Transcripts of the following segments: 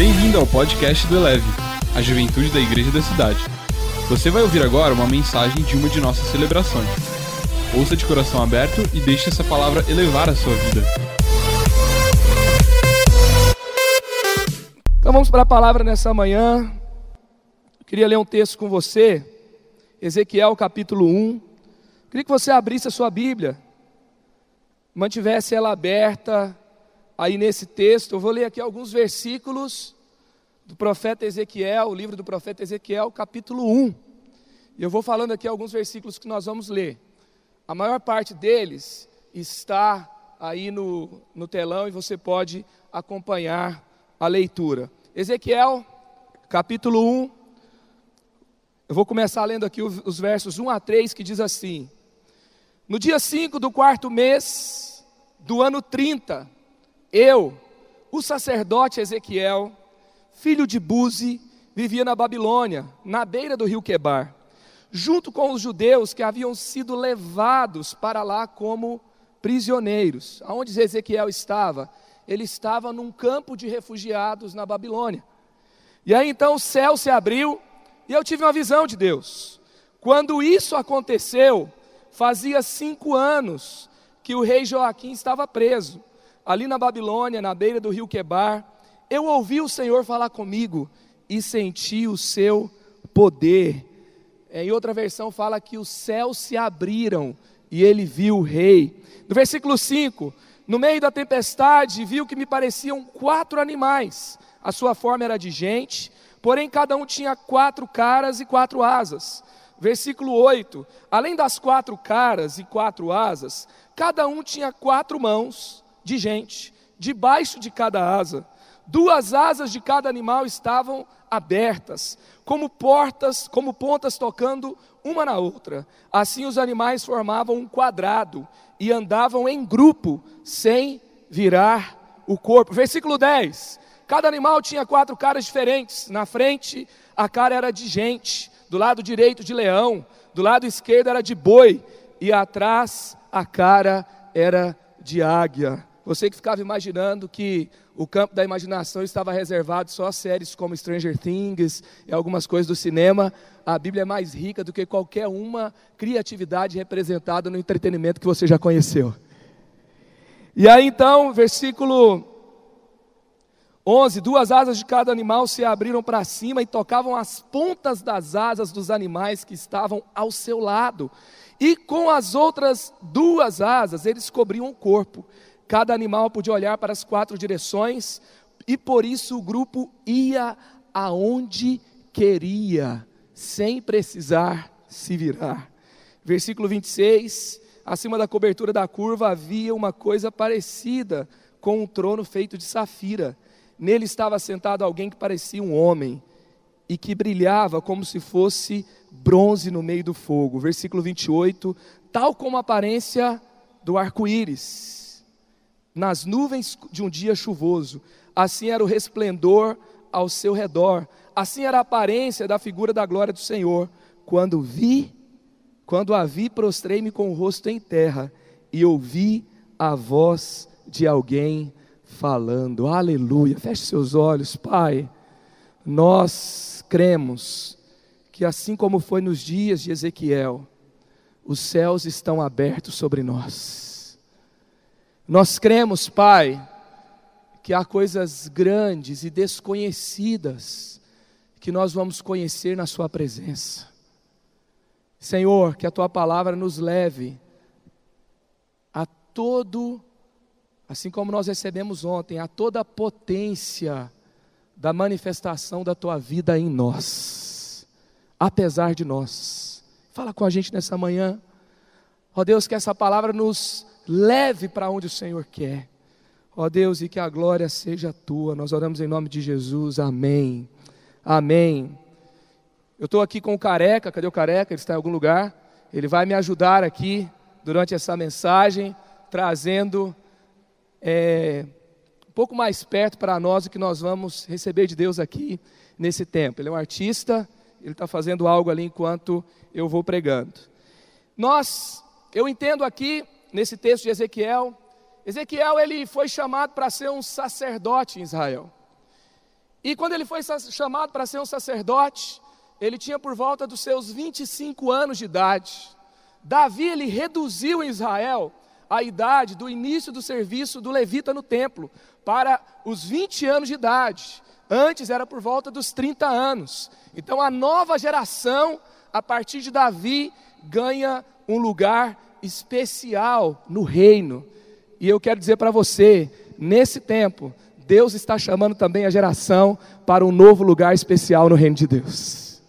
Bem-vindo ao podcast do Eleve, a juventude da igreja da cidade. Você vai ouvir agora uma mensagem de uma de nossas celebrações. Ouça de coração aberto e deixe essa palavra elevar a sua vida. Então vamos para a palavra nessa manhã. Eu queria ler um texto com você, Ezequiel capítulo 1. Queria que você abrisse a sua Bíblia, mantivesse ela aberta aí nesse texto. Eu vou ler aqui alguns versículos do profeta Ezequiel, o livro do profeta Ezequiel, capítulo 1. E eu vou falando aqui alguns versículos que nós vamos ler. A maior parte deles está aí no, no telão e você pode acompanhar a leitura. Ezequiel, capítulo 1. Eu vou começar lendo aqui os versos 1 a 3 que diz assim: No dia 5 do quarto mês do ano 30, eu, o sacerdote Ezequiel, filho de Buzi, vivia na Babilônia, na beira do rio Quebar, junto com os judeus que haviam sido levados para lá como prisioneiros. Aonde Ezequiel estava? Ele estava num campo de refugiados na Babilônia. E aí então o céu se abriu e eu tive uma visão de Deus. Quando isso aconteceu, fazia cinco anos que o rei Joaquim estava preso, ali na Babilônia, na beira do rio Quebar. Eu ouvi o Senhor falar comigo e senti o seu poder. É, em outra versão fala que os céus se abriram e ele viu o rei. No versículo 5, no meio da tempestade, viu que me pareciam quatro animais. A sua forma era de gente, porém cada um tinha quatro caras e quatro asas. Versículo 8: Além das quatro caras e quatro asas, cada um tinha quatro mãos de gente, debaixo de cada asa. Duas asas de cada animal estavam abertas, como portas, como pontas tocando uma na outra. Assim os animais formavam um quadrado e andavam em grupo, sem virar o corpo. Versículo 10: Cada animal tinha quatro caras diferentes. Na frente, a cara era de gente, do lado direito de leão, do lado esquerdo era de boi, e atrás a cara era de águia. Você que ficava imaginando que o campo da imaginação estava reservado só a séries como Stranger Things e algumas coisas do cinema, a Bíblia é mais rica do que qualquer uma criatividade representada no entretenimento que você já conheceu. E aí então, versículo 11: Duas asas de cada animal se abriram para cima e tocavam as pontas das asas dos animais que estavam ao seu lado. E com as outras duas asas eles cobriam o corpo. Cada animal podia olhar para as quatro direções, e por isso o grupo ia aonde queria, sem precisar se virar. Versículo 26: Acima da cobertura da curva havia uma coisa parecida com um trono feito de safira Nele estava sentado alguém que parecia um homem e que brilhava como se fosse bronze no meio do fogo. Versículo 28, tal como a aparência do arco-íris nas nuvens de um dia chuvoso, assim era o resplendor ao seu redor, assim era a aparência da figura da glória do Senhor. Quando vi, quando a vi, prostrei-me com o rosto em terra e ouvi a voz de alguém falando. Aleluia. Feche seus olhos, Pai. Nós cremos que assim como foi nos dias de Ezequiel, os céus estão abertos sobre nós. Nós cremos, Pai, que há coisas grandes e desconhecidas que nós vamos conhecer na Sua presença. Senhor, que a Tua palavra nos leve a todo assim como nós recebemos ontem, a toda a potência da manifestação da tua vida em nós, apesar de nós. Fala com a gente nessa manhã. Ó Deus, que essa palavra nos leve para onde o Senhor quer. Ó Deus, e que a glória seja tua. Nós oramos em nome de Jesus. Amém. Amém. Eu estou aqui com o careca, cadê o careca? Ele está em algum lugar. Ele vai me ajudar aqui durante essa mensagem, trazendo é, um pouco mais perto para nós o que nós vamos receber de Deus aqui nesse tempo. Ele é um artista, ele está fazendo algo ali enquanto eu vou pregando. Nós, eu entendo aqui nesse texto de Ezequiel, Ezequiel ele foi chamado para ser um sacerdote em Israel. E quando ele foi chamado para ser um sacerdote, ele tinha por volta dos seus 25 anos de idade. Davi ele reduziu em Israel a idade do início do serviço do levita no templo para os 20 anos de idade. Antes era por volta dos 30 anos. Então a nova geração, a partir de Davi, ganha um lugar especial no reino. E eu quero dizer para você, nesse tempo, Deus está chamando também a geração para um novo lugar especial no reino de Deus.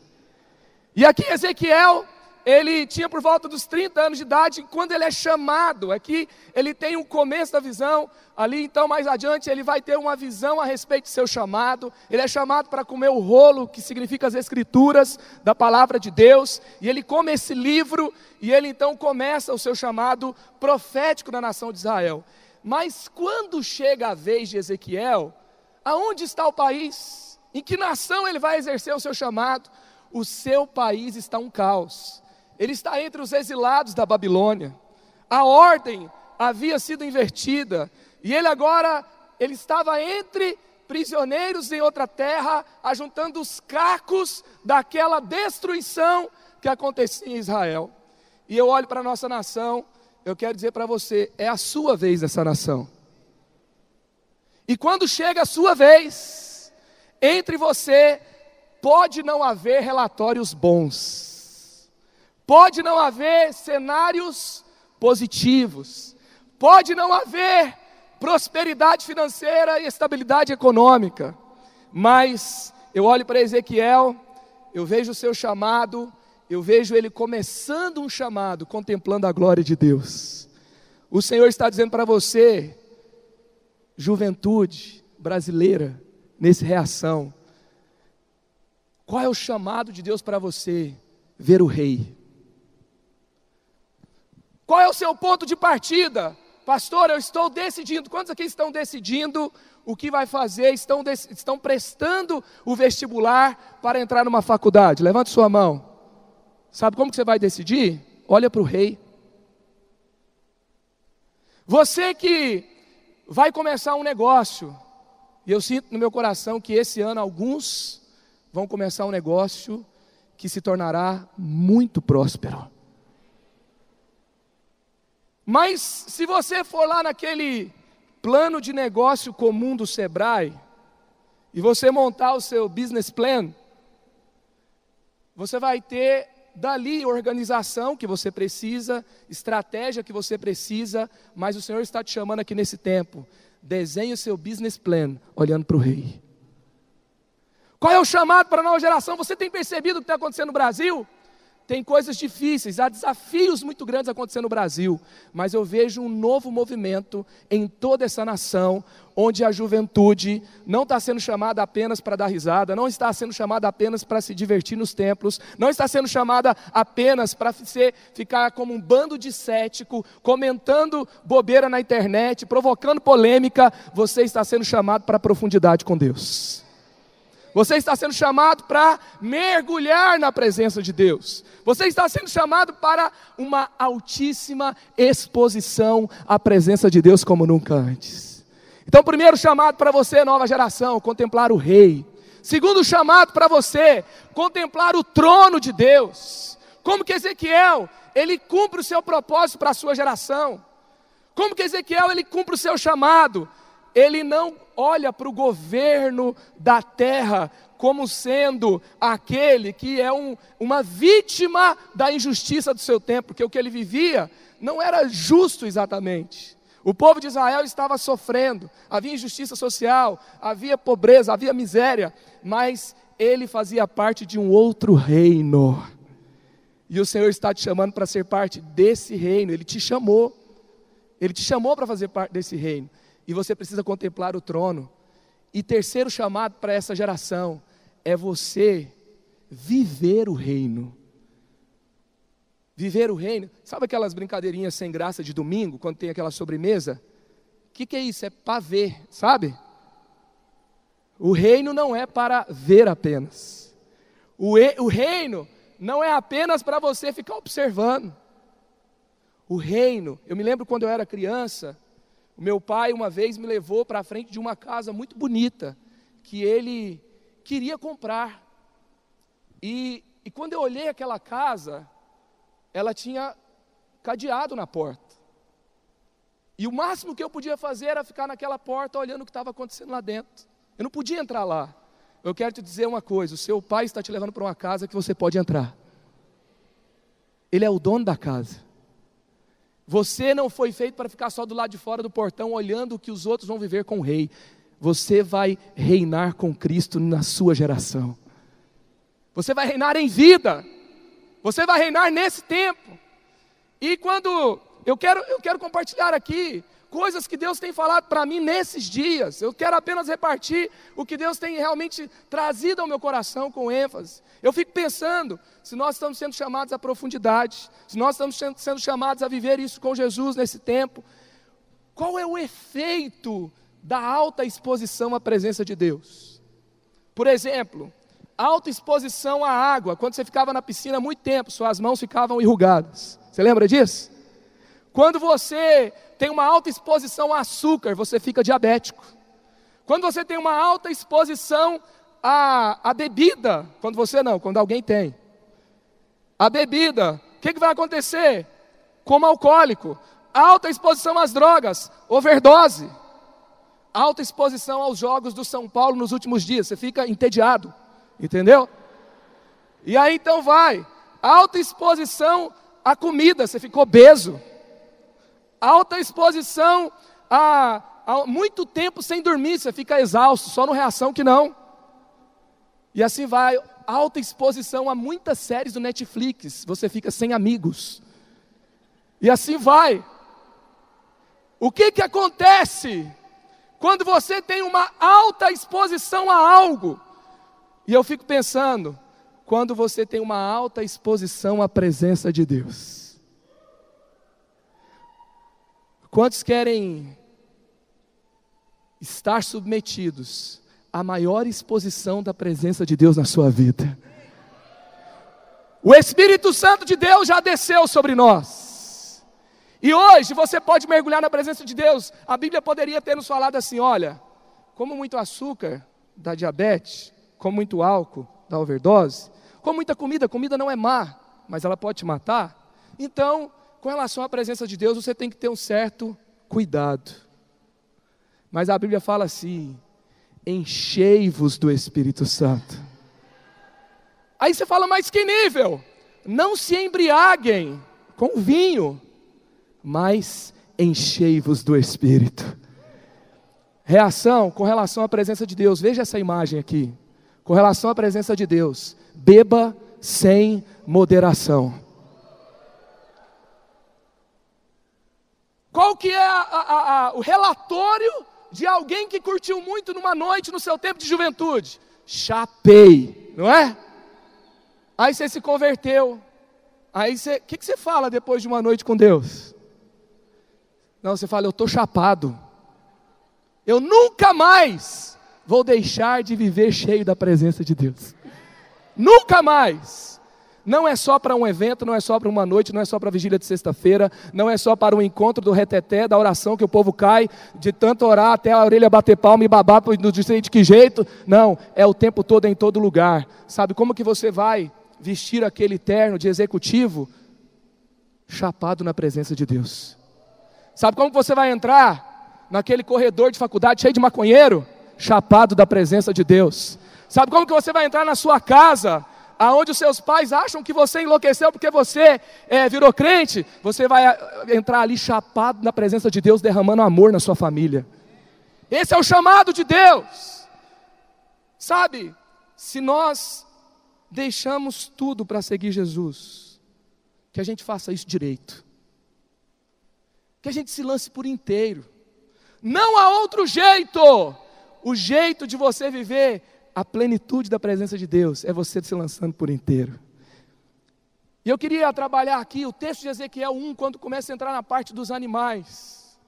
E aqui Ezequiel ele tinha por volta dos 30 anos de idade, quando ele é chamado, aqui ele tem um começo da visão, ali então mais adiante ele vai ter uma visão a respeito de seu chamado, ele é chamado para comer o rolo, que significa as escrituras da palavra de Deus, e ele come esse livro, e ele então começa o seu chamado profético na nação de Israel. Mas quando chega a vez de Ezequiel, aonde está o país? Em que nação ele vai exercer o seu chamado? O seu país está um caos ele está entre os exilados da Babilônia. A ordem havia sido invertida e ele agora ele estava entre prisioneiros em outra terra, ajuntando os cacos daquela destruição que acontecia em Israel. E eu olho para a nossa nação, eu quero dizer para você, é a sua vez nessa nação. E quando chega a sua vez, entre você pode não haver relatórios bons Pode não haver cenários positivos, pode não haver prosperidade financeira e estabilidade econômica, mas eu olho para Ezequiel, eu vejo o seu chamado, eu vejo ele começando um chamado, contemplando a glória de Deus. O Senhor está dizendo para você, juventude brasileira, nesse reação, qual é o chamado de Deus para você? Ver o Rei. Qual é o seu ponto de partida? Pastor, eu estou decidindo. Quantos aqui estão decidindo o que vai fazer? Estão, estão prestando o vestibular para entrar numa faculdade? Levante sua mão. Sabe como que você vai decidir? Olha para o rei. Você que vai começar um negócio, e eu sinto no meu coração que esse ano alguns vão começar um negócio que se tornará muito próspero. Mas se você for lá naquele plano de negócio comum do Sebrae, e você montar o seu business plan, você vai ter dali organização que você precisa, estratégia que você precisa, mas o Senhor está te chamando aqui nesse tempo. Desenhe o seu business plan olhando para o rei. Qual é o chamado para a nova geração? Você tem percebido o que está acontecendo no Brasil? Tem coisas difíceis, há desafios muito grandes acontecendo no Brasil, mas eu vejo um novo movimento em toda essa nação, onde a juventude não está sendo chamada apenas para dar risada, não está sendo chamada apenas para se divertir nos templos, não está sendo chamada apenas para ficar como um bando de cético, comentando bobeira na internet, provocando polêmica, você está sendo chamado para profundidade com Deus. Você está sendo chamado para mergulhar na presença de Deus. Você está sendo chamado para uma altíssima exposição à presença de Deus como nunca antes. Então, primeiro chamado para você, nova geração, contemplar o Rei. Segundo chamado para você, contemplar o trono de Deus. Como que Ezequiel, ele cumpre o seu propósito para a sua geração. Como que Ezequiel, ele cumpre o seu chamado ele não olha para o governo da terra como sendo aquele que é um, uma vítima da injustiça do seu tempo, porque o que ele vivia não era justo exatamente. O povo de Israel estava sofrendo, havia injustiça social, havia pobreza, havia miséria, mas ele fazia parte de um outro reino. E o Senhor está te chamando para ser parte desse reino, ele te chamou. Ele te chamou para fazer parte desse reino e você precisa contemplar o trono. E terceiro chamado para essa geração é você viver o reino. Viver o reino. Sabe aquelas brincadeirinhas sem graça de domingo, quando tem aquela sobremesa? O que, que é isso? É para ver, sabe? O reino não é para ver apenas. O, e, o reino não é apenas para você ficar observando. O reino, eu me lembro quando eu era criança, o meu pai uma vez me levou para a frente de uma casa muito bonita, que ele queria comprar. E, e quando eu olhei aquela casa, ela tinha cadeado na porta. E o máximo que eu podia fazer era ficar naquela porta olhando o que estava acontecendo lá dentro. Eu não podia entrar lá. Eu quero te dizer uma coisa: o seu pai está te levando para uma casa que você pode entrar. Ele é o dono da casa. Você não foi feito para ficar só do lado de fora do portão olhando o que os outros vão viver com o rei. Você vai reinar com Cristo na sua geração. Você vai reinar em vida. Você vai reinar nesse tempo. E quando eu quero, eu quero compartilhar aqui coisas que Deus tem falado para mim nesses dias. Eu quero apenas repartir o que Deus tem realmente trazido ao meu coração com ênfase. Eu fico pensando se nós estamos sendo chamados à profundidade, se nós estamos sendo chamados a viver isso com Jesus nesse tempo. Qual é o efeito da alta exposição à presença de Deus? Por exemplo, alta exposição à água. Quando você ficava na piscina muito tempo, suas mãos ficavam enrugadas. Você lembra disso? Quando você tem uma alta exposição a açúcar, você fica diabético. Quando você tem uma alta exposição a, bebida, quando você não, quando alguém tem. A bebida, o que, que vai acontecer? Como alcoólico, alta exposição às drogas, overdose, alta exposição aos jogos do São Paulo nos últimos dias, você fica entediado, entendeu? E aí então vai, alta exposição à comida, você ficou obeso, alta exposição a, a muito tempo sem dormir, você fica exausto, só no reação que não. E assim vai, alta exposição a muitas séries do Netflix, você fica sem amigos. E assim vai. O que que acontece quando você tem uma alta exposição a algo? E eu fico pensando, quando você tem uma alta exposição à presença de Deus. Quantos querem estar submetidos a maior exposição da presença de Deus na sua vida. O Espírito Santo de Deus já desceu sobre nós. E hoje você pode mergulhar na presença de Deus. A Bíblia poderia ter nos falado assim: olha, como muito açúcar dá diabetes, como muito álcool dá overdose, como muita comida, comida não é má, mas ela pode te matar. Então, com relação à presença de Deus, você tem que ter um certo cuidado. Mas a Bíblia fala assim: enchei-vos do Espírito Santo. Aí você fala, mas que nível? Não se embriaguem com vinho, mas enchei-vos do Espírito. Reação com relação à presença de Deus, veja essa imagem aqui. Com relação à presença de Deus, beba sem moderação. Qual que é a, a, a, o relatório de alguém que curtiu muito numa noite no seu tempo de juventude? Chapei, não é? Aí você se converteu. Aí você, o que, que você fala depois de uma noite com Deus? Não, você fala, eu estou chapado. Eu nunca mais vou deixar de viver cheio da presença de Deus. Nunca mais. Não é só para um evento, não é só para uma noite, não é só para a vigília de sexta-feira, não é só para um encontro do reteté, da oração que o povo cai, de tanto orar até a orelha bater palma e babar, não sei de que jeito. Não, é o tempo todo em todo lugar. Sabe como que você vai vestir aquele terno de executivo? Chapado na presença de Deus. Sabe como você vai entrar naquele corredor de faculdade cheio de maconheiro? Chapado da presença de Deus. Sabe como que você vai entrar na sua casa? Aonde os seus pais acham que você enlouqueceu porque você é, virou crente, você vai ah, entrar ali chapado na presença de Deus, derramando amor na sua família. Esse é o chamado de Deus. Sabe, se nós deixamos tudo para seguir Jesus, que a gente faça isso direito, que a gente se lance por inteiro, não há outro jeito. O jeito de você viver a plenitude da presença de Deus é você se lançando por inteiro. E eu queria trabalhar aqui o texto de Ezequiel 1, quando começa a entrar na parte dos animais.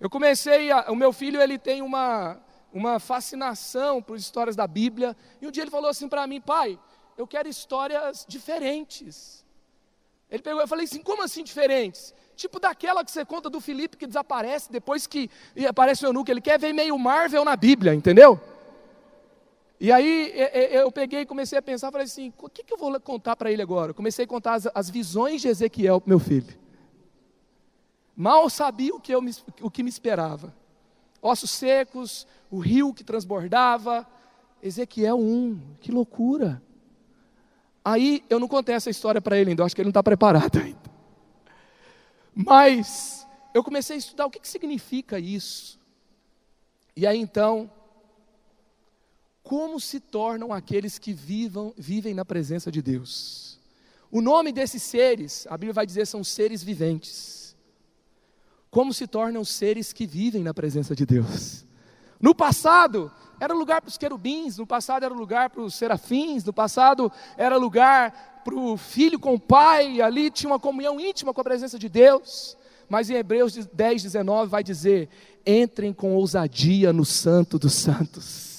Eu comecei, a, o meu filho ele tem uma, uma fascinação por histórias da Bíblia, e um dia ele falou assim para mim, pai, eu quero histórias diferentes. Ele pegou, eu falei assim, como assim diferentes? Tipo daquela que você conta do Felipe que desaparece depois que aparece o eunuco, ele quer ver meio Marvel na Bíblia, entendeu? E aí eu peguei e comecei a pensar, falei assim, o que, eu vou contar para ele agora? Eu comecei a contar as, as visões de Ezequiel para meu filho. Mal sabia o que, eu me, o que me esperava. Ossos secos, o rio que transbordava. Ezequiel 1, que loucura. Aí eu não contei essa história para ele ainda, eu acho que ele não está preparado ainda. Mas eu comecei a estudar o que, que significa isso. E aí então, como se tornam aqueles que vivam, vivem na presença de Deus? O nome desses seres, a Bíblia vai dizer, são seres viventes. Como se tornam seres que vivem na presença de Deus? No passado, era lugar para os querubins, no passado era lugar para os serafins, no passado era lugar para o filho com o pai, ali tinha uma comunhão íntima com a presença de Deus. Mas em Hebreus 10, 19 vai dizer: entrem com ousadia no Santo dos Santos.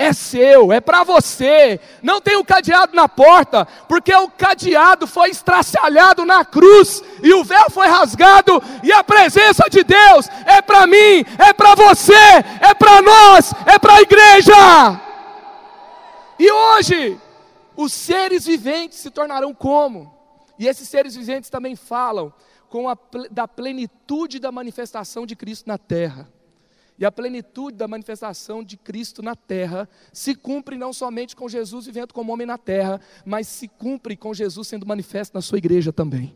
É seu, é para você. Não tem o um cadeado na porta, porque o cadeado foi estraçalhado na cruz e o véu foi rasgado e a presença de Deus é para mim, é para você, é para nós, é para a igreja. E hoje, os seres viventes se tornarão como? E esses seres viventes também falam com a, da plenitude da manifestação de Cristo na terra. E a plenitude da manifestação de Cristo na terra se cumpre não somente com Jesus vivendo como homem na terra, mas se cumpre com Jesus sendo manifesto na sua igreja também.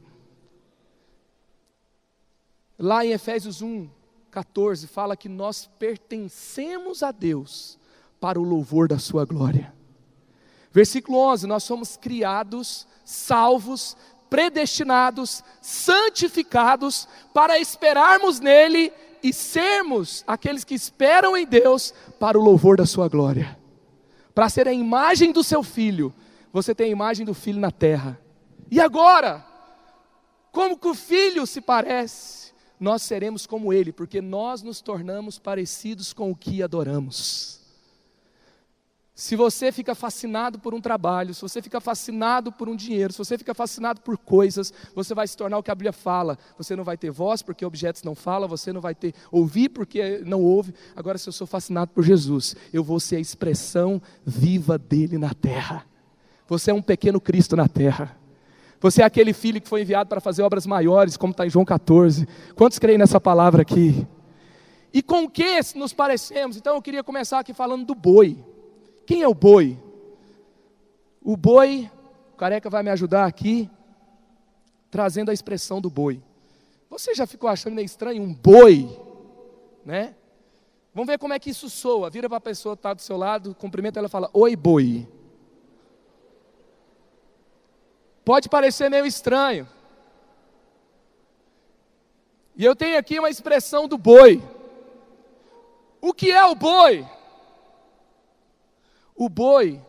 Lá em Efésios 1, 14, fala que nós pertencemos a Deus para o louvor da sua glória. Versículo 11: Nós somos criados, salvos, predestinados, santificados para esperarmos nele e sermos aqueles que esperam em Deus para o louvor da sua glória. Para ser a imagem do seu filho, você tem a imagem do filho na terra. E agora, como que o filho se parece? Nós seremos como ele, porque nós nos tornamos parecidos com o que adoramos. Se você fica fascinado por um trabalho, se você fica fascinado por um dinheiro, se você fica fascinado por coisas, você vai se tornar o que a Bíblia fala. Você não vai ter voz porque objetos não falam, você não vai ter ouvir porque não ouve. Agora, se eu sou fascinado por Jesus, eu vou ser a expressão viva dele na terra. Você é um pequeno Cristo na terra. Você é aquele filho que foi enviado para fazer obras maiores, como está em João 14. Quantos creem nessa palavra aqui? E com que nos parecemos? Então eu queria começar aqui falando do boi. Quem é o boi? O boi, o careca vai me ajudar aqui, trazendo a expressão do boi. Você já ficou achando meio estranho um boi, né? Vamos ver como é que isso soa. Vira para a pessoa que está do seu lado, cumprimenta ela e fala: Oi, boi. Pode parecer meio estranho. E eu tenho aqui uma expressão do boi. O que é o boi? O boi,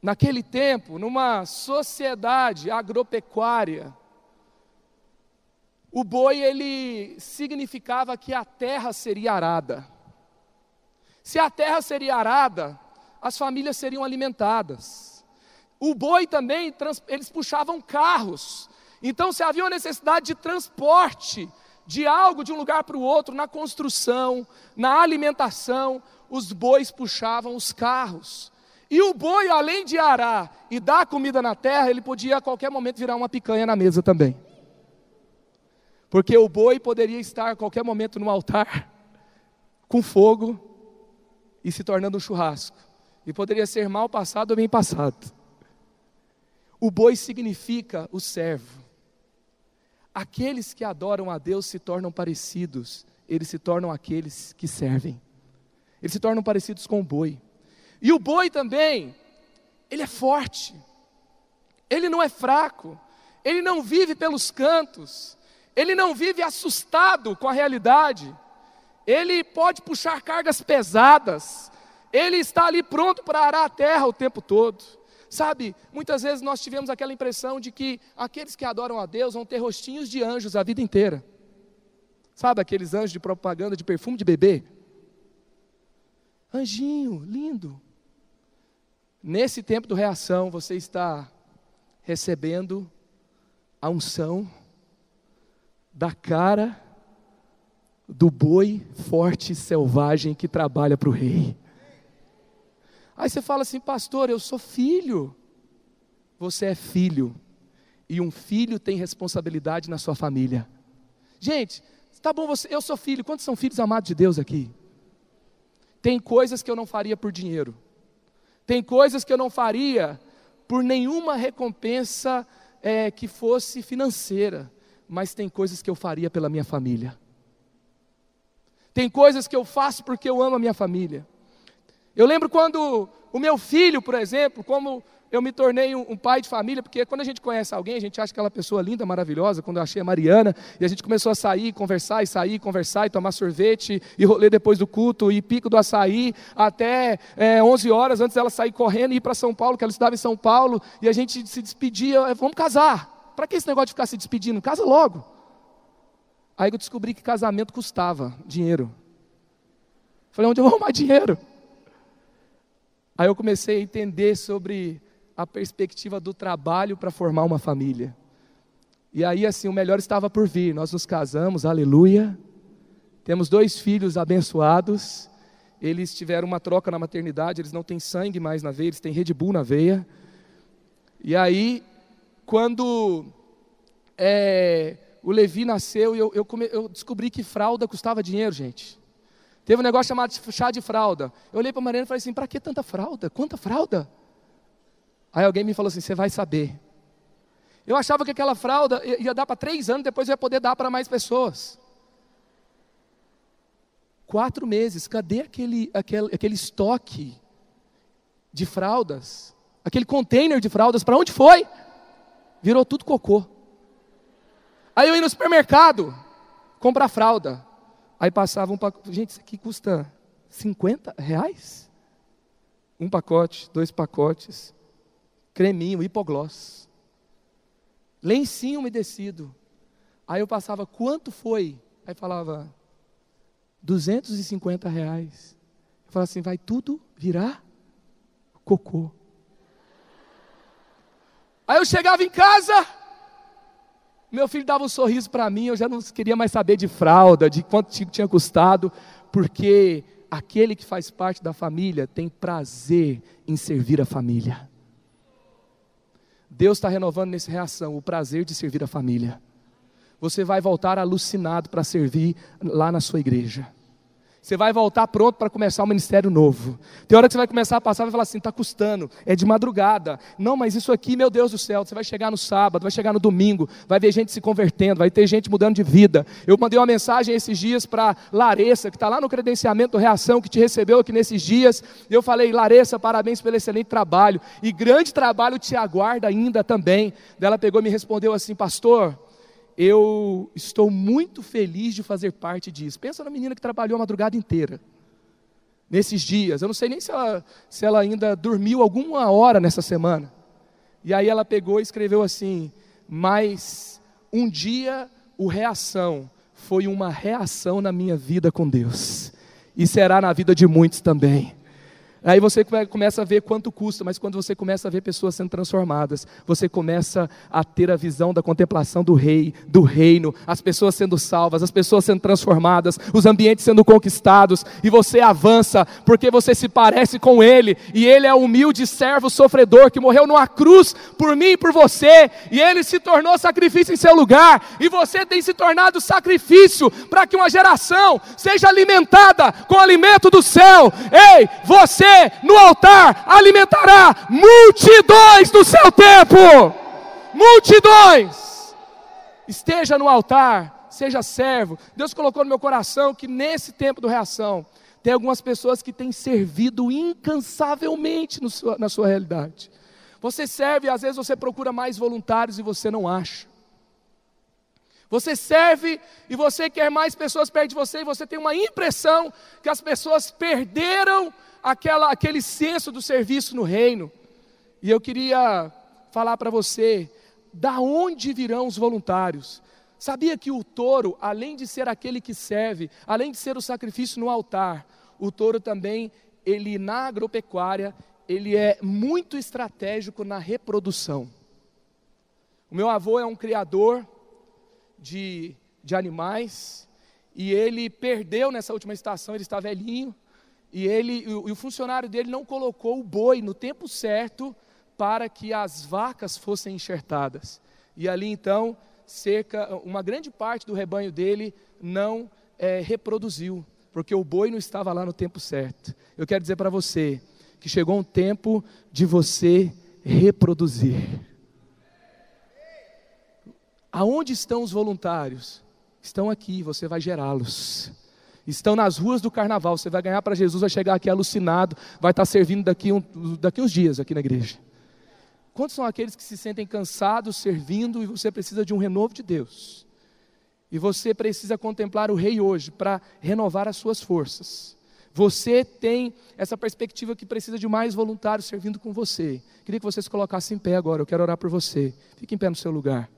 naquele tempo, numa sociedade agropecuária, o boi ele significava que a terra seria arada. Se a terra seria arada, as famílias seriam alimentadas. O boi também, eles puxavam carros. Então, se havia uma necessidade de transporte de algo de um lugar para o outro, na construção, na alimentação, os bois puxavam os carros. E o boi, além de arar e dar comida na terra, ele podia a qualquer momento virar uma picanha na mesa também. Porque o boi poderia estar a qualquer momento no altar, com fogo e se tornando um churrasco. E poderia ser mal passado ou bem passado. O boi significa o servo. Aqueles que adoram a Deus se tornam parecidos, eles se tornam aqueles que servem. Eles se tornam parecidos com o boi. E o boi também, ele é forte, ele não é fraco, ele não vive pelos cantos, ele não vive assustado com a realidade, ele pode puxar cargas pesadas, ele está ali pronto para arar a terra o tempo todo. Sabe, muitas vezes nós tivemos aquela impressão de que aqueles que adoram a Deus vão ter rostinhos de anjos a vida inteira. Sabe aqueles anjos de propaganda de perfume de bebê? Anjinho, lindo. Nesse tempo do reação, você está recebendo a unção da cara do boi forte e selvagem que trabalha para o rei. Aí você fala assim, pastor, eu sou filho. Você é filho. E um filho tem responsabilidade na sua família. Gente, tá bom, você, eu sou filho. Quantos são filhos amados de Deus aqui? Tem coisas que eu não faria por dinheiro. Tem coisas que eu não faria por nenhuma recompensa é, que fosse financeira. Mas tem coisas que eu faria pela minha família. Tem coisas que eu faço porque eu amo a minha família. Eu lembro quando o meu filho, por exemplo, como eu me tornei um, um, pai de família, porque quando a gente conhece alguém, a gente acha aquela pessoa linda, maravilhosa. Quando eu achei a Mariana, e a gente começou a sair, conversar, e sair, conversar, e tomar sorvete, e rolê depois do culto, e pico do açaí, até é, 11 horas antes dela sair correndo e ir para São Paulo, que ela estudava em São Paulo, e a gente se despedia, é, vamos casar. Para que esse negócio de ficar se despedindo? Casa logo. Aí eu descobri que casamento custava dinheiro. Falei, onde eu vou arrumar dinheiro? Aí eu comecei a entender sobre a perspectiva do trabalho para formar uma família. E aí, assim, o melhor estava por vir. Nós nos casamos, aleluia. Temos dois filhos abençoados. Eles tiveram uma troca na maternidade, eles não têm sangue mais na veia, eles têm Red Bull na veia. E aí, quando é, o Levi nasceu, eu, eu, come, eu descobri que fralda custava dinheiro, gente. Teve um negócio chamado chá de fralda. Eu olhei para a Mariana e falei assim: para que tanta fralda? Quanta fralda? Aí alguém me falou assim: você vai saber. Eu achava que aquela fralda ia dar para três anos, depois ia poder dar para mais pessoas. Quatro meses, cadê aquele, aquele, aquele estoque de fraldas? Aquele container de fraldas, para onde foi? Virou tudo cocô. Aí eu ia no supermercado comprar fralda. Aí passava um pacote. Gente, isso aqui custa 50 reais? Um pacote, dois pacotes creminho, hipogloss, lencinho umedecido. Aí eu passava, quanto foi? Aí falava, 250 reais. Eu falava assim, vai tudo virar cocô. Aí eu chegava em casa, meu filho dava um sorriso para mim, eu já não queria mais saber de fralda, de quanto tinha custado, porque aquele que faz parte da família tem prazer em servir a família. Deus está renovando nessa reação o prazer de servir a família. Você vai voltar alucinado para servir lá na sua igreja. Você vai voltar pronto para começar um ministério novo. Tem hora que você vai começar a passar e vai falar assim: está custando, é de madrugada. Não, mas isso aqui, meu Deus do céu, você vai chegar no sábado, vai chegar no domingo, vai ver gente se convertendo, vai ter gente mudando de vida. Eu mandei uma mensagem esses dias para Larissa, que está lá no credenciamento Reação, que te recebeu aqui nesses dias. Eu falei: Larissa, parabéns pelo excelente trabalho. E grande trabalho te aguarda ainda também. Ela pegou e me respondeu assim: Pastor, eu estou muito feliz de fazer parte disso. Pensa na menina que trabalhou a madrugada inteira, nesses dias. Eu não sei nem se ela, se ela ainda dormiu alguma hora nessa semana. E aí ela pegou e escreveu assim: Mas um dia o reação foi uma reação na minha vida com Deus, e será na vida de muitos também. Aí você começa a ver quanto custa, mas quando você começa a ver pessoas sendo transformadas, você começa a ter a visão da contemplação do rei, do reino, as pessoas sendo salvas, as pessoas sendo transformadas, os ambientes sendo conquistados, e você avança, porque você se parece com ele, e ele é o humilde servo sofredor que morreu numa cruz por mim e por você, e ele se tornou sacrifício em seu lugar, e você tem se tornado sacrifício para que uma geração seja alimentada com o alimento do céu. Ei, no altar alimentará multidões do seu tempo. Multidões. Esteja no altar, seja servo. Deus colocou no meu coração que nesse tempo do reação, tem algumas pessoas que têm servido incansavelmente sua, na sua realidade. Você serve, às vezes você procura mais voluntários e você não acha. Você serve e você quer mais pessoas perto de você e você tem uma impressão que as pessoas perderam aquela, aquele senso do serviço no reino. E eu queria falar para você, da onde virão os voluntários? Sabia que o touro, além de ser aquele que serve, além de ser o sacrifício no altar, o touro também, ele na agropecuária, ele é muito estratégico na reprodução. O meu avô é um criador de, de animais, e ele perdeu nessa última estação, ele está velhinho, e ele e o funcionário dele não colocou o boi no tempo certo para que as vacas fossem enxertadas. E ali então, cerca uma grande parte do rebanho dele não é, reproduziu, porque o boi não estava lá no tempo certo. Eu quero dizer para você que chegou um tempo de você reproduzir. Aonde estão os voluntários? Estão aqui, você vai gerá-los. Estão nas ruas do carnaval, você vai ganhar para Jesus, vai chegar aqui alucinado, vai estar servindo daqui, um, daqui uns dias aqui na igreja. Quantos são aqueles que se sentem cansados servindo e você precisa de um renovo de Deus? E você precisa contemplar o Rei hoje para renovar as suas forças. Você tem essa perspectiva que precisa de mais voluntários servindo com você. Queria que você se colocasse em pé agora, eu quero orar por você. Fique em pé no seu lugar.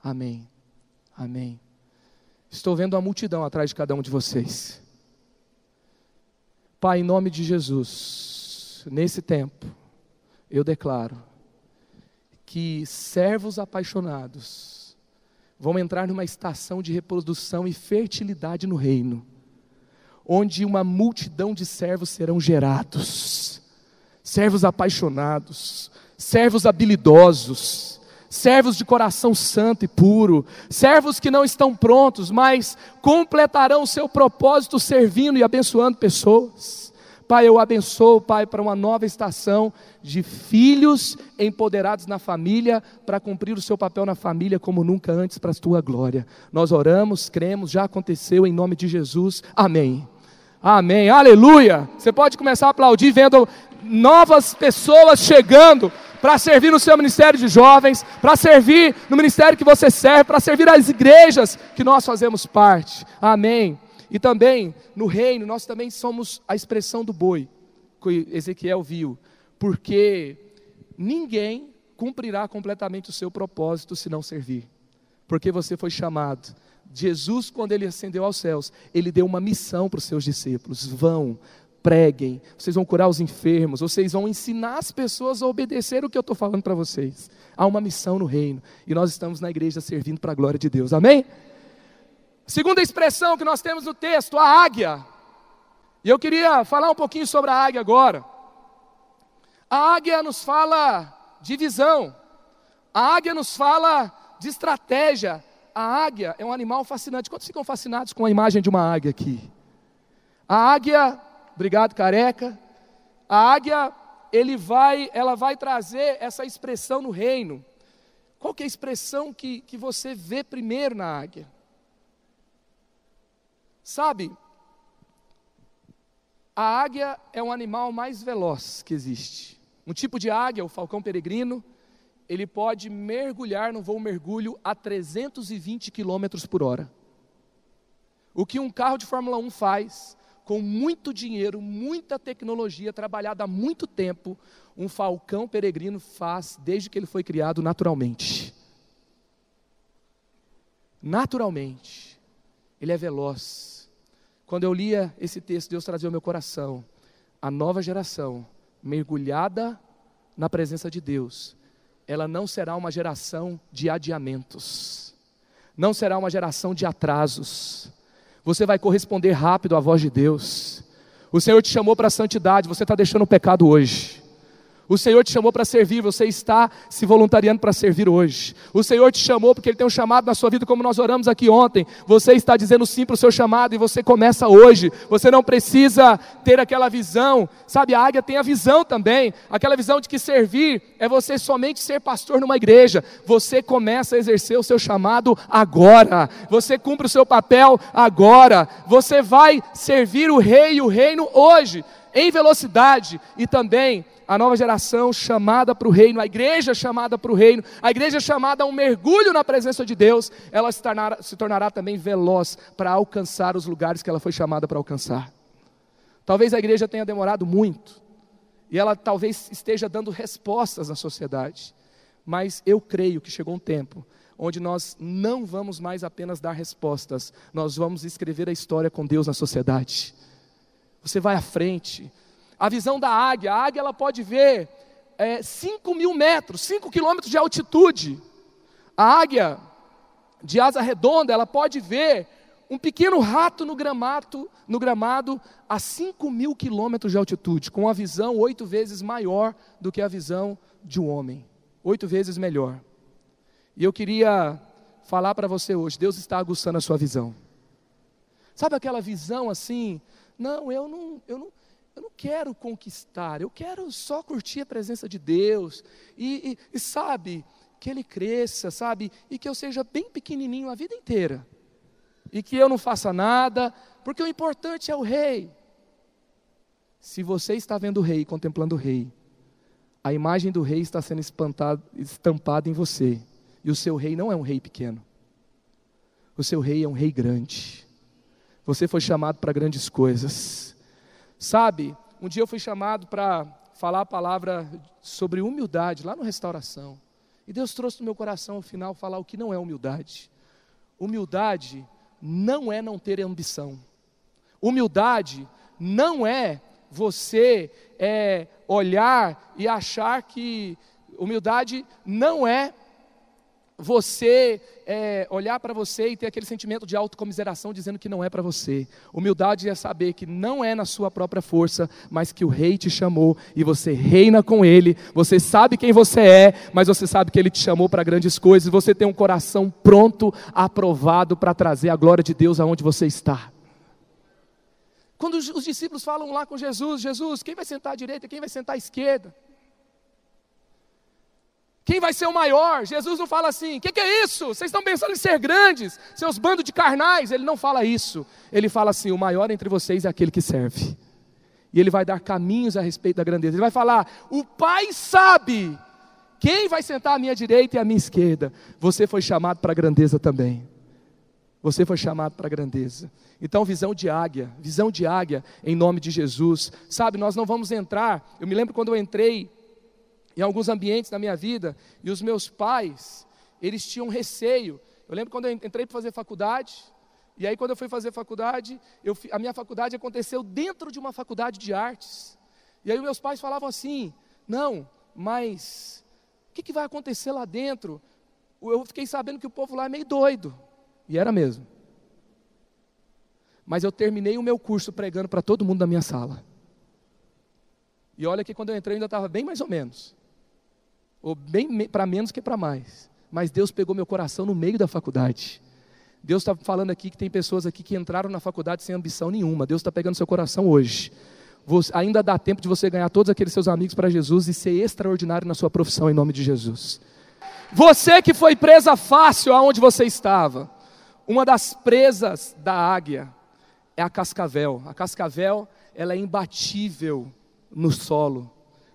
Amém. Amém. Estou vendo a multidão atrás de cada um de vocês. Pai, em nome de Jesus, nesse tempo, eu declaro que servos apaixonados vão entrar numa estação de reprodução e fertilidade no reino, onde uma multidão de servos serão gerados, servos apaixonados, servos habilidosos, servos de coração santo e puro, servos que não estão prontos, mas completarão o seu propósito servindo e abençoando pessoas. Pai, eu abençoo, Pai, para uma nova estação de filhos empoderados na família, para cumprir o seu papel na família como nunca antes, para a tua glória. Nós oramos, cremos, já aconteceu em nome de Jesus. Amém. Amém. Aleluia. Você pode começar a aplaudir vendo novas pessoas chegando para servir no seu ministério de jovens, para servir no ministério que você serve, para servir as igrejas que nós fazemos parte. Amém. E também no reino nós também somos a expressão do boi, que Ezequiel viu, porque ninguém cumprirá completamente o seu propósito se não servir, porque você foi chamado. Jesus, quando ele ascendeu aos céus, ele deu uma missão para os seus discípulos: vão, preguem, vocês vão curar os enfermos, vocês vão ensinar as pessoas a obedecer o que eu estou falando para vocês. Há uma missão no reino e nós estamos na igreja servindo para a glória de Deus, amém? Segunda expressão que nós temos no texto, a águia. E eu queria falar um pouquinho sobre a águia agora. A águia nos fala de visão, a águia nos fala de estratégia. A águia é um animal fascinante. Quantos ficam fascinados com a imagem de uma águia aqui? A águia Obrigado, careca. A águia, ele vai, ela vai trazer essa expressão no reino. Qual que é a expressão que, que você vê primeiro na águia? Sabe, a águia é o animal mais veloz que existe. Um tipo de águia, o falcão peregrino, ele pode mergulhar no voo mergulho a 320 km por hora. O que um carro de Fórmula 1 faz com muito dinheiro, muita tecnologia, trabalhada há muito tempo, um falcão peregrino faz desde que ele foi criado naturalmente. Naturalmente. Ele é veloz. Quando eu lia esse texto, Deus trazia ao meu coração a nova geração mergulhada na presença de Deus. Ela não será uma geração de adiamentos. Não será uma geração de atrasos você vai corresponder rápido à voz de Deus. O Senhor te chamou para a santidade, você está deixando o pecado hoje. O Senhor te chamou para servir, você está se voluntariando para servir hoje. O Senhor te chamou porque Ele tem um chamado na sua vida, como nós oramos aqui ontem. Você está dizendo sim para o seu chamado e você começa hoje. Você não precisa ter aquela visão, sabe? A águia tem a visão também, aquela visão de que servir é você somente ser pastor numa igreja. Você começa a exercer o seu chamado agora. Você cumpre o seu papel agora. Você vai servir o rei e o reino hoje, em velocidade e também a nova geração chamada para o reino, a igreja chamada para o reino, a igreja chamada a um mergulho na presença de Deus, ela se tornará, se tornará também veloz para alcançar os lugares que ela foi chamada para alcançar. Talvez a igreja tenha demorado muito, e ela talvez esteja dando respostas à sociedade, mas eu creio que chegou um tempo onde nós não vamos mais apenas dar respostas, nós vamos escrever a história com Deus na sociedade. Você vai à frente, a visão da águia. A águia ela pode ver 5 é, mil metros, 5 quilômetros de altitude. A águia de asa redonda, ela pode ver um pequeno rato no gramado, no gramado a 5 mil quilômetros de altitude, com uma visão oito vezes maior do que a visão de um homem, oito vezes melhor. E eu queria falar para você hoje: Deus está aguçando a sua visão. Sabe aquela visão assim? Não, eu não, eu não, eu não quero conquistar, eu quero só curtir a presença de Deus. E, e, e sabe, que Ele cresça, sabe? E que eu seja bem pequenininho a vida inteira. E que eu não faça nada, porque o importante é o Rei. Se você está vendo o Rei, contemplando o Rei, a imagem do Rei está sendo estampada em você. E o seu Rei não é um Rei pequeno. O seu Rei é um Rei grande. Você foi chamado para grandes coisas. Sabe, um dia eu fui chamado para falar a palavra sobre humildade lá no restauração. E Deus trouxe no meu coração ao final falar o que não é humildade. Humildade não é não ter ambição. Humildade não é você é, olhar e achar que humildade não é você é, olhar para você e ter aquele sentimento de autocomiseração dizendo que não é para você. Humildade é saber que não é na sua própria força, mas que o rei te chamou e você reina com ele. Você sabe quem você é, mas você sabe que ele te chamou para grandes coisas. Você tem um coração pronto, aprovado para trazer a glória de Deus aonde você está. Quando os discípulos falam lá com Jesus, Jesus, quem vai sentar à direita, quem vai sentar à esquerda? Quem vai ser o maior? Jesus não fala assim: o que, que, é isso? Vocês estão pensando em ser grandes, seus bandos de carnais. Ele não fala isso. Ele fala assim: o maior entre vocês é aquele que serve. E ele vai dar caminhos a respeito da grandeza. Ele vai falar: o Pai sabe quem vai sentar à minha direita e à minha esquerda. Você foi chamado para a grandeza também. Você foi chamado para a grandeza. Então, visão de águia, visão de águia em nome de Jesus. Sabe, nós não vamos entrar. Eu me lembro quando eu entrei em alguns ambientes da minha vida, e os meus pais, eles tinham receio. Eu lembro quando eu entrei para fazer faculdade, e aí quando eu fui fazer faculdade, eu, a minha faculdade aconteceu dentro de uma faculdade de artes. E aí meus pais falavam assim: não, mas o que, que vai acontecer lá dentro? Eu fiquei sabendo que o povo lá é meio doido. E era mesmo. Mas eu terminei o meu curso pregando para todo mundo da minha sala. E olha que quando eu entrei eu ainda estava bem mais ou menos ou bem para menos que para mais. Mas Deus pegou meu coração no meio da faculdade. Deus está falando aqui que tem pessoas aqui que entraram na faculdade sem ambição nenhuma. Deus está pegando seu coração hoje. Você, ainda dá tempo de você ganhar todos aqueles seus amigos para Jesus e ser extraordinário na sua profissão em nome de Jesus. Você que foi presa fácil aonde você estava. Uma das presas da águia é a cascavel. A cascavel, ela é imbatível no solo.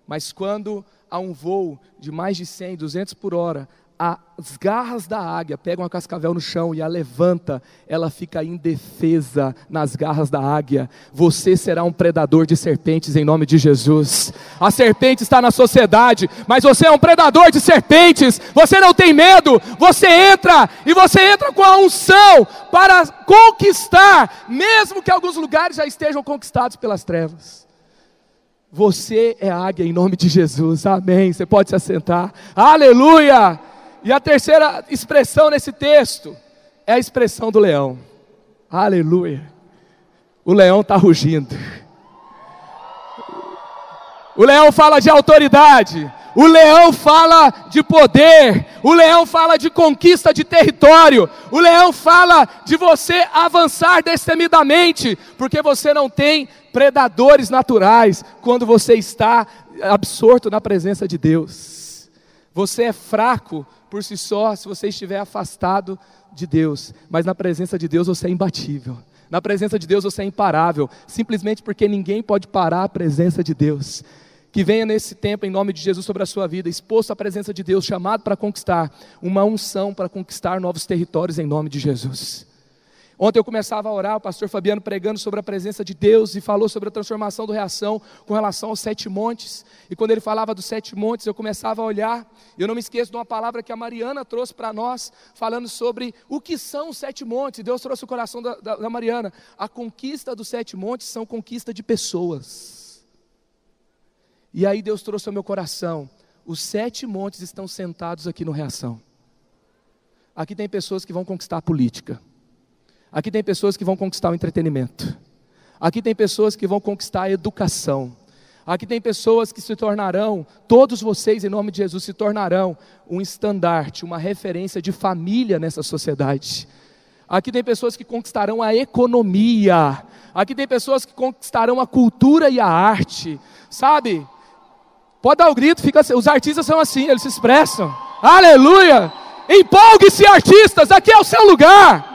Mas quando há um voo de mais de 100, 200 por hora, as garras da águia pegam a cascavel no chão e a levanta, ela fica indefesa nas garras da águia. Você será um predador de serpentes em nome de Jesus. A serpente está na sociedade, mas você é um predador de serpentes. Você não tem medo, você entra e você entra com a unção para conquistar, mesmo que alguns lugares já estejam conquistados pelas trevas. Você é águia em nome de Jesus. Amém. Você pode se assentar. Aleluia! E a terceira expressão nesse texto é a expressão do leão. Aleluia. O leão está rugindo. O leão fala de autoridade. O leão fala de poder, o leão fala de conquista de território, o leão fala de você avançar destemidamente, porque você não tem predadores naturais quando você está absorto na presença de Deus. Você é fraco por si só se você estiver afastado de Deus, mas na presença de Deus você é imbatível. Na presença de Deus você é imparável, simplesmente porque ninguém pode parar a presença de Deus. Que venha nesse tempo, em nome de Jesus, sobre a sua vida, exposto à presença de Deus, chamado para conquistar, uma unção para conquistar novos territórios em nome de Jesus. Ontem eu começava a orar, o pastor Fabiano pregando sobre a presença de Deus e falou sobre a transformação do reação com relação aos sete montes. E quando ele falava dos sete montes, eu começava a olhar. Eu não me esqueço de uma palavra que a Mariana trouxe para nós, falando sobre o que são os sete montes. Deus trouxe o coração da, da, da Mariana. A conquista dos sete montes são conquista de pessoas. E aí Deus trouxe ao meu coração: os sete montes estão sentados aqui no reação. Aqui tem pessoas que vão conquistar a política. Aqui tem pessoas que vão conquistar o entretenimento. Aqui tem pessoas que vão conquistar a educação. Aqui tem pessoas que se tornarão, todos vocês, em nome de Jesus, se tornarão um estandarte, uma referência de família nessa sociedade. Aqui tem pessoas que conquistarão a economia. Aqui tem pessoas que conquistarão a cultura e a arte. Sabe? Pode dar o grito, fica, os artistas são assim, eles se expressam. Aleluia! Empolgue-se, artistas, aqui é o seu lugar.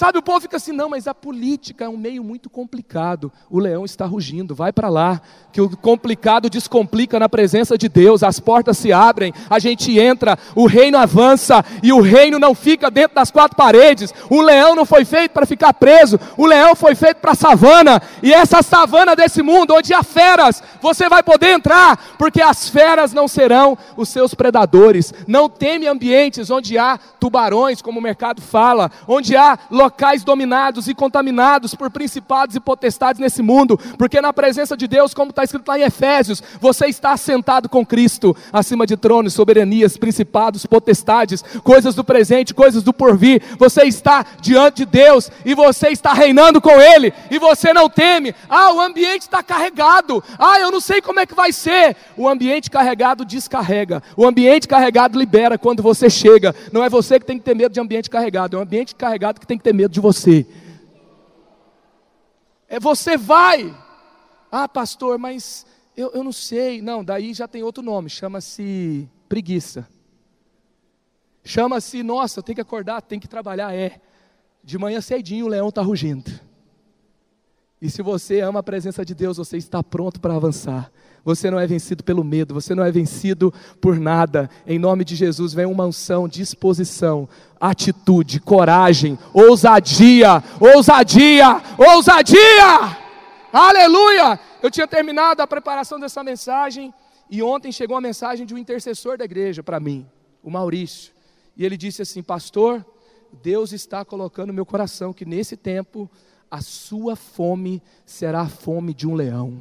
Sabe, o povo fica assim, não, mas a política é um meio muito complicado. O leão está rugindo, vai para lá, que o complicado descomplica na presença de Deus, as portas se abrem, a gente entra, o reino avança e o reino não fica dentro das quatro paredes. O leão não foi feito para ficar preso, o leão foi feito para a savana, e essa savana desse mundo, onde há feras, você vai poder entrar, porque as feras não serão os seus predadores. Não teme ambientes onde há tubarões, como o mercado fala, onde há locais locais dominados e contaminados por principados e potestades nesse mundo, porque na presença de Deus, como está escrito lá em Efésios, você está sentado com Cristo, acima de tronos, soberanias, principados, potestades, coisas do presente, coisas do porvir. Você está diante de Deus e você está reinando com Ele, e você não teme. Ah, o ambiente está carregado. Ah, eu não sei como é que vai ser. O ambiente carregado descarrega, o ambiente carregado libera quando você chega. Não é você que tem que ter medo de ambiente carregado, é o ambiente carregado que tem que ter medo de você. É você vai. Ah, pastor, mas eu, eu não sei. Não, daí já tem outro nome, chama-se preguiça. Chama-se, nossa, tem que acordar, tem que trabalhar. É. De manhã cedinho o leão está rugindo. E se você ama a presença de Deus, você está pronto para avançar. Você não é vencido pelo medo, você não é vencido por nada. Em nome de Jesus, vem uma unção, disposição, atitude, coragem, ousadia, ousadia, ousadia! Aleluia! Eu tinha terminado a preparação dessa mensagem e ontem chegou a mensagem de um intercessor da igreja para mim, o Maurício. E ele disse assim: Pastor, Deus está colocando no meu coração que nesse tempo a sua fome será a fome de um leão.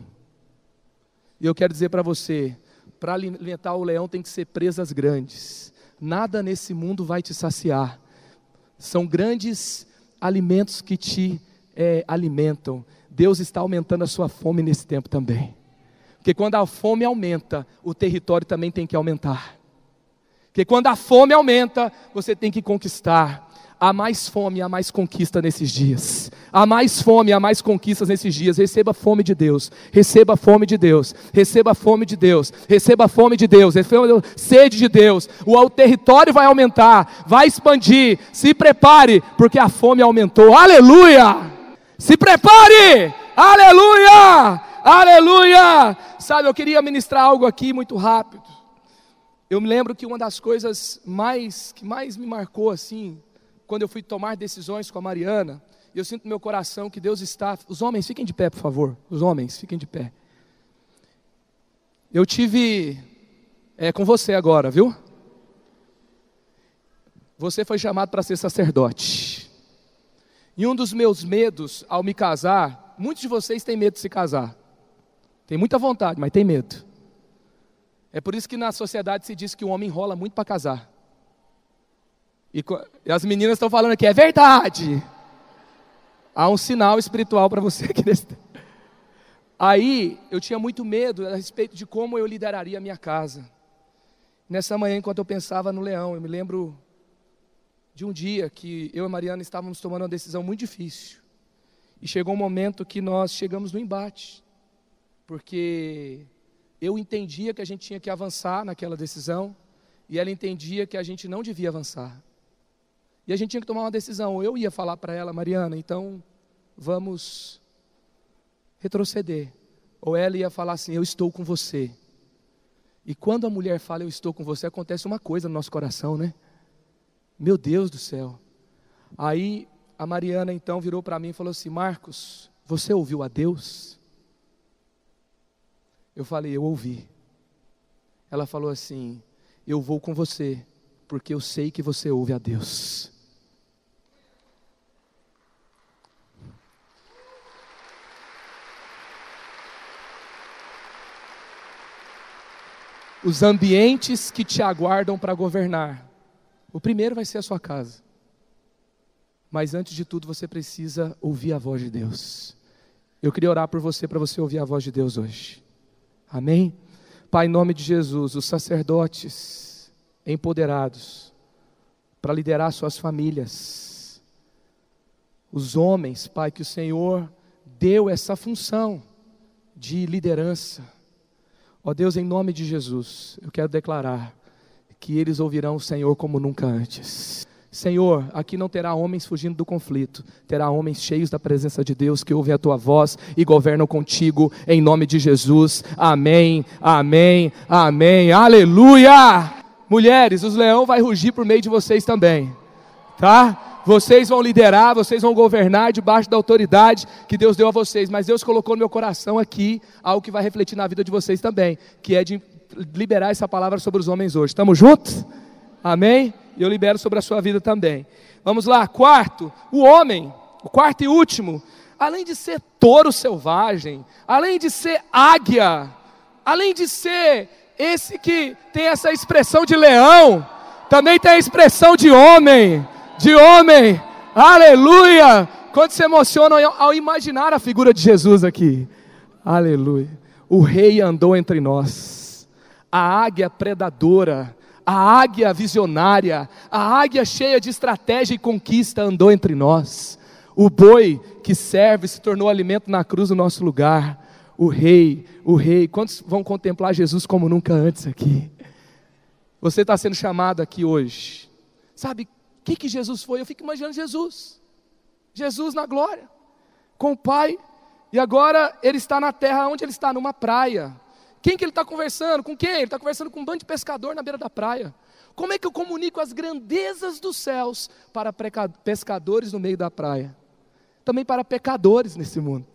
E eu quero dizer para você: para alimentar o leão tem que ser presas grandes. Nada nesse mundo vai te saciar. São grandes alimentos que te é, alimentam. Deus está aumentando a sua fome nesse tempo também. Porque quando a fome aumenta, o território também tem que aumentar. Porque quando a fome aumenta, você tem que conquistar. Há mais fome, há mais conquista nesses dias. Há mais fome, há mais conquistas nesses dias. Receba fome de Deus. Receba fome de Deus. Receba fome de Deus. Receba fome de Deus. Receba sede de Deus. O território vai aumentar, vai expandir. Se prepare, porque a fome aumentou. Aleluia! Se prepare! Aleluia! Aleluia! Sabe, eu queria ministrar algo aqui muito rápido. Eu me lembro que uma das coisas mais que mais me marcou assim, quando eu fui tomar decisões com a Mariana, eu sinto no meu coração que Deus está. Os homens, fiquem de pé, por favor. Os homens, fiquem de pé. Eu tive. É com você agora, viu? Você foi chamado para ser sacerdote. E um dos meus medos ao me casar, muitos de vocês têm medo de se casar. Tem muita vontade, mas tem medo. É por isso que na sociedade se diz que o homem enrola muito para casar. E, as meninas estão falando aqui, é verdade. Há um sinal espiritual para você aqui nesse. Aí eu tinha muito medo a respeito de como eu lideraria a minha casa. Nessa manhã, enquanto eu pensava no leão, eu me lembro de um dia que eu e Mariana estávamos tomando uma decisão muito difícil. E chegou um momento que nós chegamos no embate. Porque eu entendia que a gente tinha que avançar naquela decisão, e ela entendia que a gente não devia avançar. E a gente tinha que tomar uma decisão. Eu ia falar para ela, Mariana, então vamos retroceder. Ou ela ia falar assim: Eu estou com você. E quando a mulher fala eu estou com você, acontece uma coisa no nosso coração, né? Meu Deus do céu. Aí a Mariana então virou para mim e falou assim: Marcos, você ouviu a Deus? Eu falei: Eu ouvi. Ela falou assim: Eu vou com você, porque eu sei que você ouve a Deus. Os ambientes que te aguardam para governar. O primeiro vai ser a sua casa. Mas antes de tudo, você precisa ouvir a voz de Deus. Eu queria orar por você para você ouvir a voz de Deus hoje. Amém? Pai, em nome de Jesus, os sacerdotes empoderados para liderar suas famílias, os homens, Pai, que o Senhor deu essa função de liderança. Ó Deus, em nome de Jesus, eu quero declarar que eles ouvirão o Senhor como nunca antes. Senhor, aqui não terá homens fugindo do conflito, terá homens cheios da presença de Deus que ouvem a tua voz e governam contigo, em nome de Jesus. Amém, amém, amém, aleluia! Mulheres, os leão vai rugir por meio de vocês também, tá? Vocês vão liderar, vocês vão governar debaixo da autoridade que Deus deu a vocês, mas Deus colocou no meu coração aqui algo que vai refletir na vida de vocês também, que é de liberar essa palavra sobre os homens hoje. Estamos juntos? Amém? E eu libero sobre a sua vida também. Vamos lá, quarto, o homem, o quarto e último, além de ser touro selvagem, além de ser águia, além de ser esse que tem essa expressão de leão, também tem a expressão de homem, de homem, aleluia! Quando se emociona ao imaginar a figura de Jesus aqui, aleluia. O rei andou entre nós, a águia predadora, a águia visionária, a águia cheia de estratégia e conquista andou entre nós. O boi que serve se tornou alimento na cruz no nosso lugar. O rei, o rei. Quantos vão contemplar Jesus como nunca antes aqui? Você está sendo chamado aqui hoje. Sabe que, que Jesus foi? Eu fico imaginando Jesus. Jesus na glória, com o Pai. E agora ele está na terra, onde ele está? Numa praia quem que ele está conversando? Com quem? Ele está conversando com um bando de pescador na beira da praia. Como é que eu comunico as grandezas dos céus para pescadores no meio da praia? Também para pecadores nesse mundo.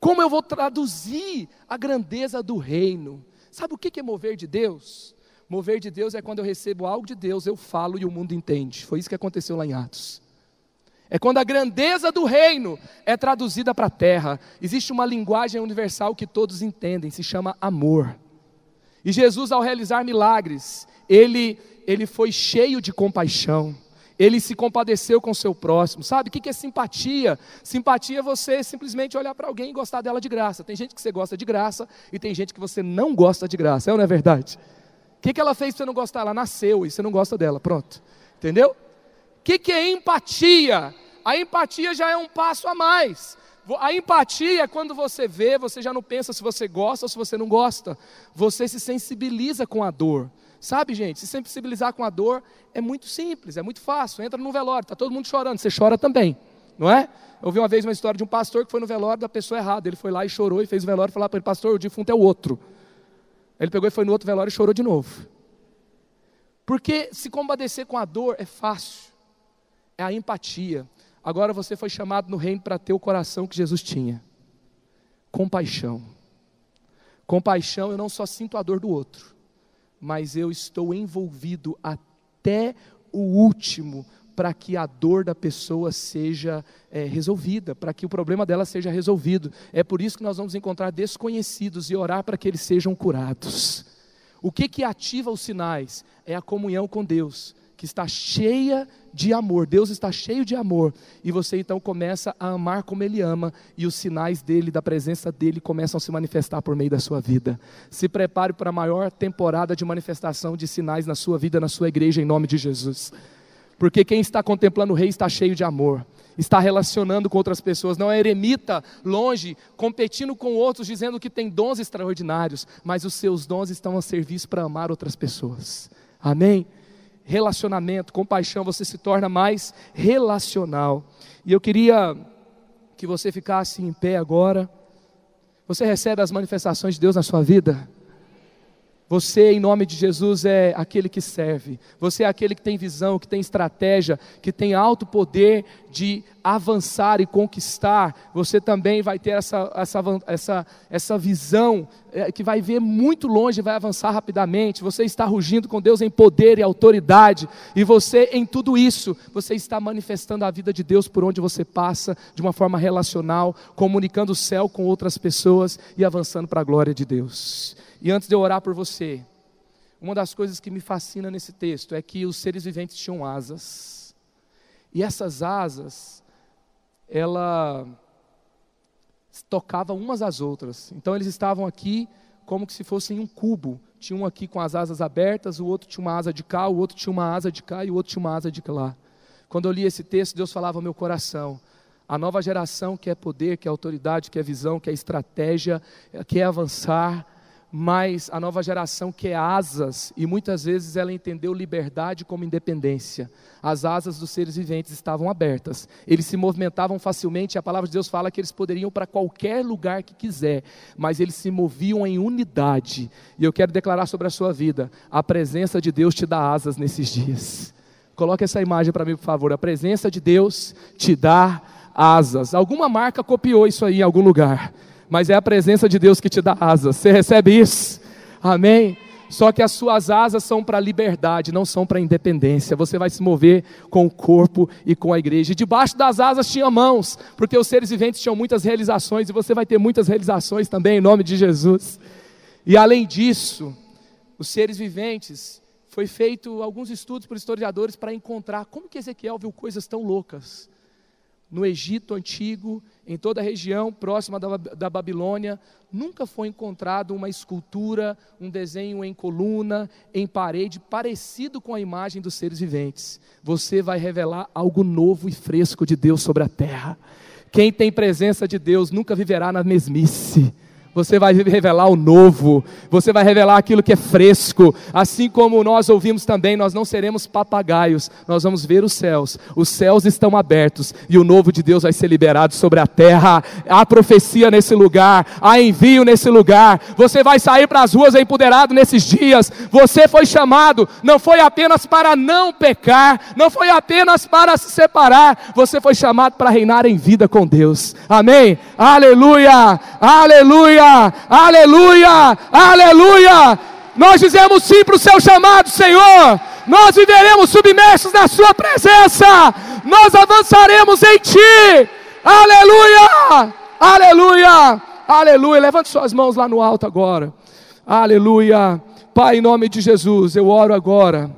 Como eu vou traduzir a grandeza do reino? Sabe o que é mover de Deus? Mover de Deus é quando eu recebo algo de Deus, eu falo e o mundo entende. Foi isso que aconteceu lá em Atos. É quando a grandeza do reino é traduzida para a terra. Existe uma linguagem universal que todos entendem, se chama amor. E Jesus, ao realizar milagres, ele, ele foi cheio de compaixão. Ele se compadeceu com o seu próximo. Sabe o que é simpatia? Simpatia é você simplesmente olhar para alguém e gostar dela de graça. Tem gente que você gosta de graça e tem gente que você não gosta de graça. É ou não é verdade? O que, que ela fez para você não gostar? Ela nasceu e você não gosta dela. Pronto. Entendeu? que, que é empatia? A empatia já é um passo a mais. A empatia é quando você vê, você já não pensa se você gosta ou se você não gosta. Você se sensibiliza com a dor. Sabe, gente, se sensibilizar com a dor é muito simples, é muito fácil. Entra no velório, está todo mundo chorando, você chora também, não é? Eu ouvi uma vez uma história de um pastor que foi no velório da pessoa errada. Ele foi lá e chorou e fez o velório e falou para ele, pastor, o defunto é o outro. Ele pegou e foi no outro velório e chorou de novo. Porque se compadecer com a dor é fácil é a empatia. Agora você foi chamado no reino para ter o coração que Jesus tinha. Compaixão. Compaixão, eu não só sinto a dor do outro, mas eu estou envolvido até o último para que a dor da pessoa seja é, resolvida, para que o problema dela seja resolvido. É por isso que nós vamos encontrar desconhecidos e orar para que eles sejam curados. O que que ativa os sinais? É a comunhão com Deus que está cheia de amor. Deus está cheio de amor. E você então começa a amar como Ele ama. E os sinais dele, da presença dele, começam a se manifestar por meio da sua vida. Se prepare para a maior temporada de manifestação de sinais na sua vida, na sua igreja, em nome de Jesus. Porque quem está contemplando o Rei está cheio de amor. Está relacionando com outras pessoas, não é eremita, longe, competindo com outros, dizendo que tem dons extraordinários, mas os seus dons estão a serviço para amar outras pessoas. Amém? relacionamento, compaixão, você se torna mais relacional. E eu queria que você ficasse em pé agora. Você recebe as manifestações de Deus na sua vida? Você, em nome de Jesus, é aquele que serve. Você é aquele que tem visão, que tem estratégia, que tem alto poder de avançar e conquistar. Você também vai ter essa, essa, essa, essa visão é, que vai ver muito longe vai avançar rapidamente. Você está rugindo com Deus em poder e autoridade. E você, em tudo isso, você está manifestando a vida de Deus por onde você passa, de uma forma relacional, comunicando o céu com outras pessoas e avançando para a glória de Deus. E antes de eu orar por você, uma das coisas que me fascina nesse texto é que os seres viventes tinham asas. E essas asas, ela tocava umas às outras. Então eles estavam aqui como se fossem um cubo. Tinha um aqui com as asas abertas, o outro tinha uma asa de cá, o outro tinha uma asa de cá e o outro tinha uma asa de lá. Quando eu li esse texto, Deus falava ao meu coração: a nova geração quer poder, quer autoridade, quer visão, quer estratégia, quer avançar, mas a nova geração quer asas e muitas vezes ela entendeu liberdade como independência. As asas dos seres viventes estavam abertas, eles se movimentavam facilmente. A palavra de Deus fala que eles poderiam para qualquer lugar que quiser, mas eles se moviam em unidade. E eu quero declarar sobre a sua vida: a presença de Deus te dá asas nesses dias. Coloque essa imagem para mim, por favor. A presença de Deus te dá asas. Alguma marca copiou isso aí em algum lugar mas é a presença de Deus que te dá asas. Você recebe isso? Amém? Só que as suas asas são para liberdade, não são para independência. Você vai se mover com o corpo e com a igreja. E debaixo das asas tinha mãos, porque os seres viventes tinham muitas realizações e você vai ter muitas realizações também em nome de Jesus. E além disso, os seres viventes foi feito alguns estudos por historiadores para encontrar como que Ezequiel viu coisas tão loucas no Egito antigo, em toda a região próxima da, da, Babilônia, nunca foi encontrado uma escultura, um desenho em coluna, em parede, parecido com a imagem dos seres viventes. Você vai revelar algo novo e fresco de Deus sobre a terra. Quem tem presença de Deus nunca viverá na mesmice você vai revelar o novo, você vai revelar aquilo que é fresco, assim como nós ouvimos também, nós não seremos papagaios, nós vamos ver os céus, os céus estão abertos e o novo de Deus vai ser liberado sobre a terra. Há profecia nesse lugar, há envio nesse lugar. Você vai sair para as ruas empoderado nesses dias. Você foi chamado, não foi apenas para não pecar, não foi apenas para se separar, você foi chamado para reinar em vida com Deus. Amém? Aleluia! Aleluia! Aleluia, aleluia. Nós dizemos sim para o seu chamado, Senhor. Nós viveremos submersos na Sua presença. Nós avançaremos em Ti. Aleluia, aleluia, aleluia. Levante suas mãos lá no alto agora. Aleluia. Pai, em nome de Jesus, eu oro agora,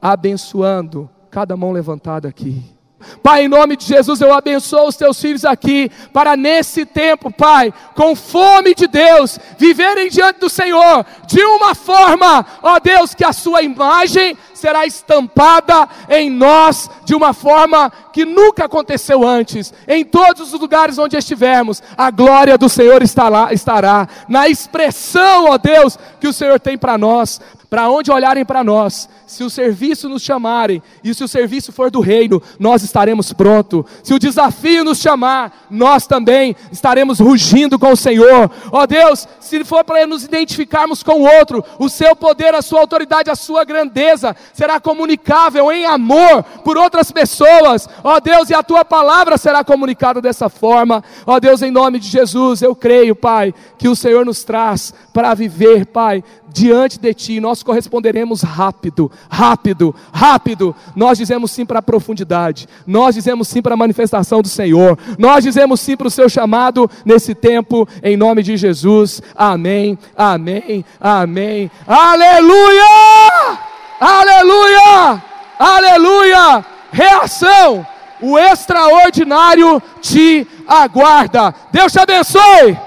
abençoando cada mão levantada aqui. Pai, em nome de Jesus, eu abençoo os teus filhos aqui, para nesse tempo, Pai, com fome de Deus, viverem diante do Senhor de uma forma, ó Deus, que a Sua imagem será estampada em nós de uma forma que nunca aconteceu antes. Em todos os lugares onde estivermos, a glória do Senhor estará, estará na expressão, ó Deus, que o Senhor tem para nós para onde olharem para nós, se o serviço nos chamarem, e se o serviço for do reino, nós estaremos prontos. Se o desafio nos chamar, nós também estaremos rugindo com o Senhor. Ó oh Deus, se for para nos identificarmos com o outro, o seu poder, a sua autoridade, a sua grandeza será comunicável em amor por outras pessoas. Ó Deus, e a tua palavra será comunicada dessa forma. Ó Deus, em nome de Jesus, eu creio, Pai, que o Senhor nos traz para viver, Pai, diante de Ti, nós corresponderemos rápido, rápido, rápido. Nós dizemos sim para a profundidade, nós dizemos sim para a manifestação do Senhor, nós dizemos sim para o Seu chamado nesse tempo, em nome de Jesus. Amém, amém, amém. Aleluia! Aleluia! Aleluia! Reação! O extraordinário te aguarda. Deus te abençoe.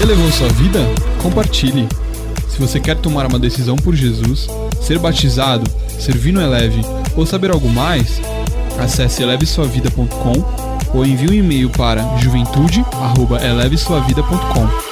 Elevou sua vida? Compartilhe. Se você quer tomar uma decisão por Jesus, ser batizado, servir no Eleve ou saber algo mais, acesse elevesuavida.com ou envie um e-mail para juventude@elevesuavida.com.